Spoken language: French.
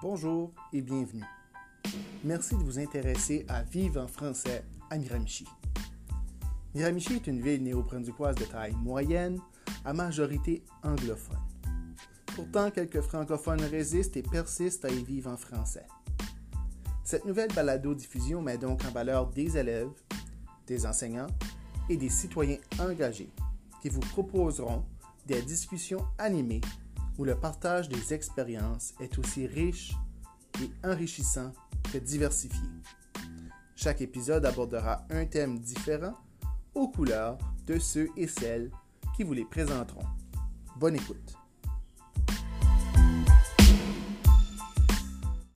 Bonjour et bienvenue. Merci de vous intéresser à Vive en français à Miramichi. Miramichi est une ville néo-brunswickoise de taille moyenne à majorité anglophone. Pourtant, quelques francophones résistent et persistent à y vivre en français. Cette nouvelle balado-diffusion met donc en valeur des élèves, des enseignants et des citoyens engagés qui vous proposeront des discussions animées où le partage des expériences est aussi riche et enrichissant que diversifié. Chaque épisode abordera un thème différent aux couleurs de ceux et celles qui vous les présenteront. Bonne écoute.